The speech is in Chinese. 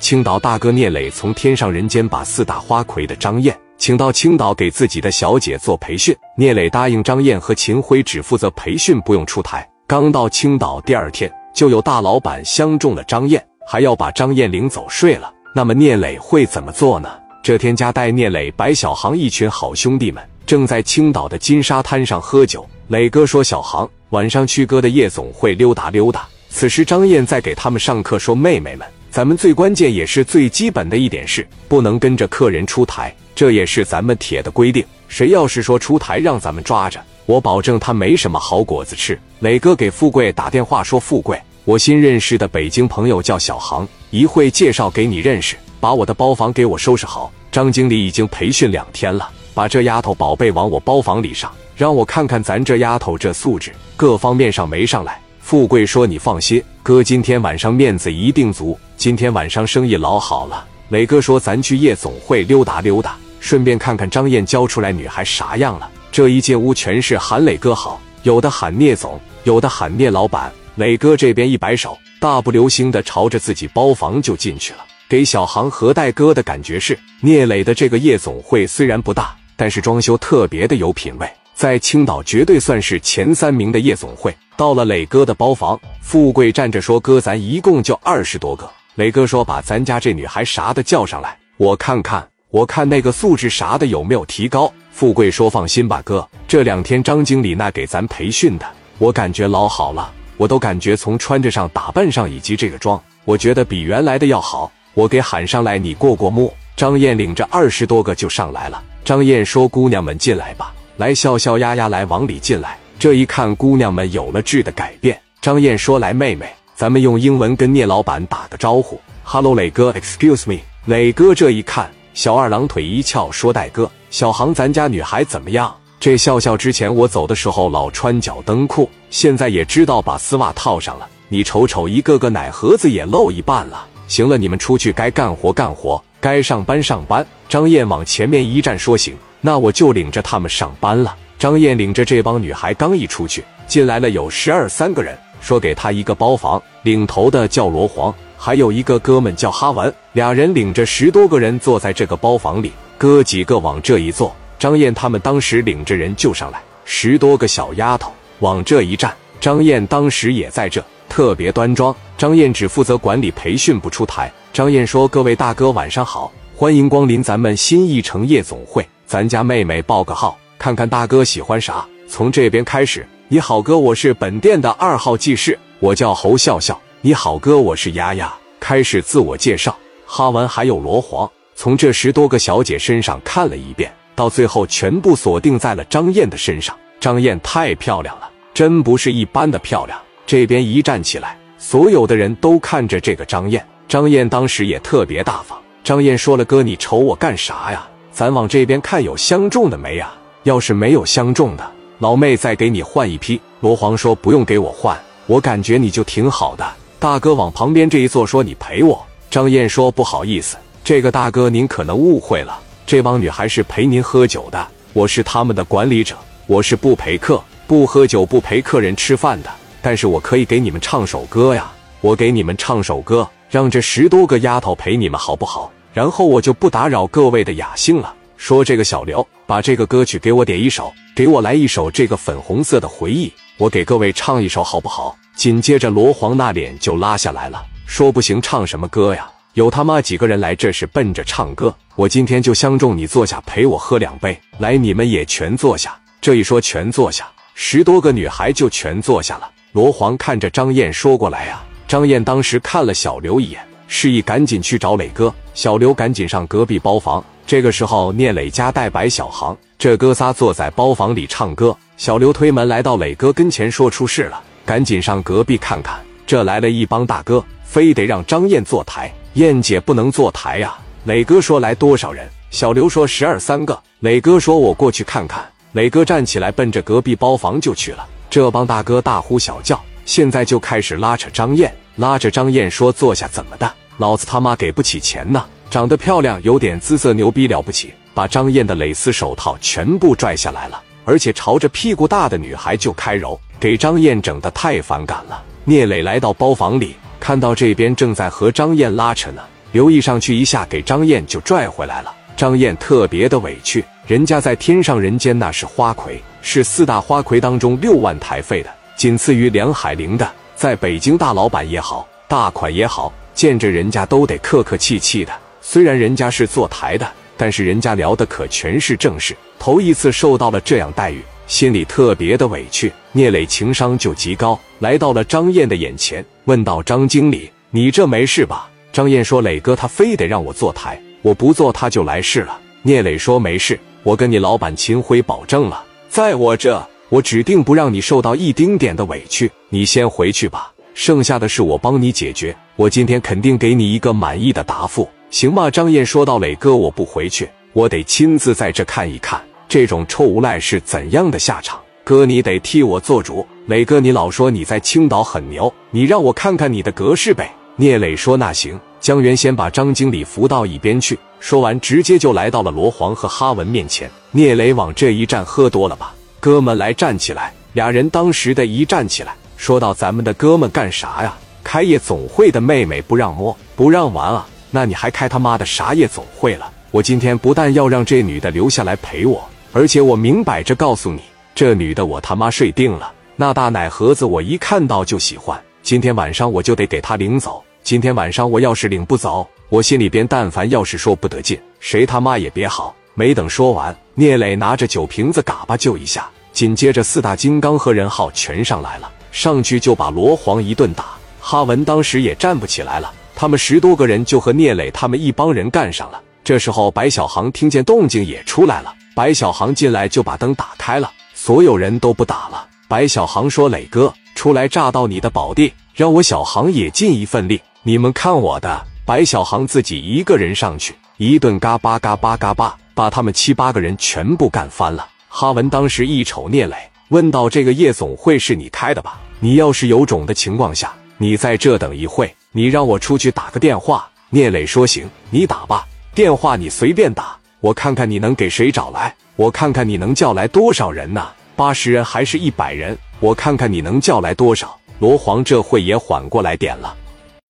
青岛大哥聂磊从天上人间把四大花魁的张燕请到青岛给自己的小姐做培训。聂磊答应张燕和秦辉只负责培训，不用出台。刚到青岛第二天，就有大老板相中了张燕，还要把张燕领走睡了。那么聂磊会怎么做呢？这天，家带聂磊、白小航一群好兄弟们正在青岛的金沙滩上喝酒。磊哥说：“小航，晚上去哥的夜总会溜达溜达。”此时，张燕在给他们上课，说：“妹妹们，咱们最关键也是最基本的一点是，不能跟着客人出台，这也是咱们铁的规定。谁要是说出台，让咱们抓着，我保证他没什么好果子吃。”磊哥给富贵打电话说：“富贵，我新认识的北京朋友叫小航，一会介绍给你认识，把我的包房给我收拾好。张经理已经培训两天了，把这丫头宝贝往我包房里上，让我看看咱这丫头这素质，各方面上没上来。”富贵说：“你放心，哥今天晚上面子一定足。今天晚上生意老好了。”磊哥说：“咱去夜总会溜达溜达，顺便看看张燕教出来女孩啥样了。”这一进屋全是喊磊哥好，有的喊聂总，有的喊聂老板。磊哥这边一摆手，大步流星的朝着自己包房就进去了。给小航和戴哥的感觉是，聂磊的这个夜总会虽然不大，但是装修特别的有品位，在青岛绝对算是前三名的夜总会。到了磊哥的包房，富贵站着说：“哥，咱一共就二十多个。”磊哥说：“把咱家这女孩啥的叫上来，我看看，我看那个素质啥的有没有提高。”富贵说：“放心吧，哥，这两天张经理那给咱培训的，我感觉老好了，我都感觉从穿着上、打扮上以及这个妆，我觉得比原来的要好。我给喊上来，你过过目。”张燕领着二十多个就上来了。张燕说：“姑娘们进来吧，来笑笑丫丫来往里进来。”这一看，姑娘们有了质的改变。张燕说：“来，妹妹，咱们用英文跟聂老板打个招呼。”“Hello，磊哥，Excuse me。”磊哥这一看，小二郎腿一翘，说：“戴哥，小航，咱家女孩怎么样？”这笑笑之前我走的时候老穿脚蹬裤，现在也知道把丝袜套上了。你瞅瞅，一个个奶盒子也露一半了。行了，你们出去该干活干活，该上班上班。张燕往前面一站，说：“行，那我就领着他们上班了。”张燕领着这帮女孩刚一出去，进来了有十二三个人，说给她一个包房。领头的叫罗黄，还有一个哥们叫哈文，俩人领着十多个人坐在这个包房里。哥几个往这一坐，张燕他们当时领着人就上来，十多个小丫头往这一站，张燕当时也在这，特别端庄。张燕只负责管理培训，不出台。张燕说：“各位大哥晚上好，欢迎光临咱们新一城夜总会，咱家妹妹报个号。”看看大哥喜欢啥，从这边开始。你好，哥，我是本店的二号技师，我叫侯笑笑。你好，哥，我是丫丫。开始自我介绍。哈文还有罗黄，从这十多个小姐身上看了一遍，到最后全部锁定在了张燕的身上。张燕太漂亮了，真不是一般的漂亮。这边一站起来，所有的人都看着这个张燕。张燕当时也特别大方。张燕说了：“哥，你瞅我干啥呀？咱往这边看，有相中的没呀？”要是没有相中的，老妹再给你换一批。罗黄说：“不用给我换，我感觉你就挺好的。”大哥往旁边这一坐，说：“你陪我。”张燕说：“不好意思，这个大哥您可能误会了，这帮女孩是陪您喝酒的，我是他们的管理者，我是不陪客、不喝酒、不陪客人吃饭的。但是我可以给你们唱首歌呀，我给你们唱首歌，让这十多个丫头陪你们好不好？然后我就不打扰各位的雅兴了。”说这个小刘，把这个歌曲给我点一首，给我来一首这个粉红色的回忆，我给各位唱一首好不好？紧接着罗黄那脸就拉下来了，说不行，唱什么歌呀？有他妈几个人来，这是奔着唱歌。我今天就相中你，坐下陪我喝两杯。来，你们也全坐下。这一说全坐下，十多个女孩就全坐下了。罗黄看着张燕说过来呀，张燕当时看了小刘一眼，示意赶紧去找磊哥。小刘赶紧上隔壁包房。这个时候，聂磊家带白小航，这哥仨坐在包房里唱歌。小刘推门来到磊哥跟前，说出事了，赶紧上隔壁看看。这来了一帮大哥，非得让张燕坐台，燕姐不能坐台呀。磊哥说来多少人？小刘说十二三个。磊哥说我过去看看。磊哥站起来，奔着隔壁包房就去了。这帮大哥大呼小叫，现在就开始拉扯张燕，拉着张燕说坐下，怎么的？老子他妈给不起钱呢。长得漂亮，有点姿色，牛逼了不起，把张燕的蕾丝手套全部拽下来了，而且朝着屁股大的女孩就开揉，给张燕整得太反感了。聂磊来到包房里，看到这边正在和张燕拉扯呢，刘毅上去一下，给张燕就拽回来了。张燕特别的委屈，人家在天上人间那是花魁，是四大花魁当中六万台费的，仅次于梁海玲的。在北京大老板也好，大款也好，见着人家都得客客气气的。虽然人家是坐台的，但是人家聊的可全是正事。头一次受到了这样待遇，心里特别的委屈。聂磊情商就极高，来到了张燕的眼前，问道：“张经理，你这没事吧？”张燕说：“磊哥他非得让我坐台，我不坐他就来事了。”聂磊说：“没事，我跟你老板秦辉保证了，在我这。”我指定不让你受到一丁点的委屈，你先回去吧，剩下的事我帮你解决。我今天肯定给你一个满意的答复，行吗？张燕说道：“磊哥，我不回去，我得亲自在这看一看这种臭无赖是怎样的下场。哥，你得替我做主。磊哥，你老说你在青岛很牛，你让我看看你的格式呗。”聂磊说：“那行。”江源先把张经理扶到一边去，说完直接就来到了罗黄和哈文面前。聂磊往这一站，喝多了吧？哥们来站起来！俩人当时的一站起来，说到：“咱们的哥们干啥呀？开夜总会的妹妹不让摸，不让玩啊？那你还开他妈的啥夜总会了？我今天不但要让这女的留下来陪我，而且我明摆着告诉你，这女的我他妈睡定了。那大奶盒子我一看到就喜欢，今天晚上我就得给她领走。今天晚上我要是领不走，我心里边但凡要是说不得劲，谁他妈也别好。”没等说完，聂磊拿着酒瓶子嘎巴就一下，紧接着四大金刚和任浩全上来了，上去就把罗黄一顿打。哈文当时也站不起来了，他们十多个人就和聂磊他们一帮人干上了。这时候白小航听见动静也出来了，白小航进来就把灯打开了，所有人都不打了。白小航说：“磊哥，出来炸到你的宝地，让我小航也尽一份力。你们看我的。”白小航自己一个人上去，一顿嘎巴嘎巴嘎巴。把他们七八个人全部干翻了。哈文当时一瞅聂磊，问道：“这个夜总会是你开的吧？你要是有种的情况下，你在这等一会，你让我出去打个电话。”聂磊说：“行，你打吧，电话你随便打，我看看你能给谁找来，我看看你能叫来多少人呢？八十人还是一百人？我看看你能叫来多少。”罗黄这会也缓过来点了，